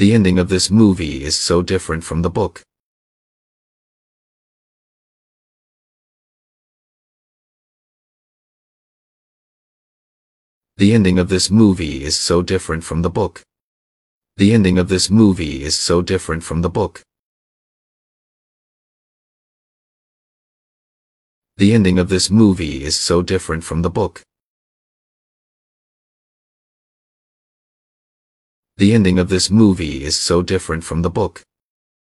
The ending of this movie is so different from the book. The ending of this movie is so different from the book. The ending of this movie is so different from the book. The ending of this movie is so different from the book. The ending of this movie is so different from the book.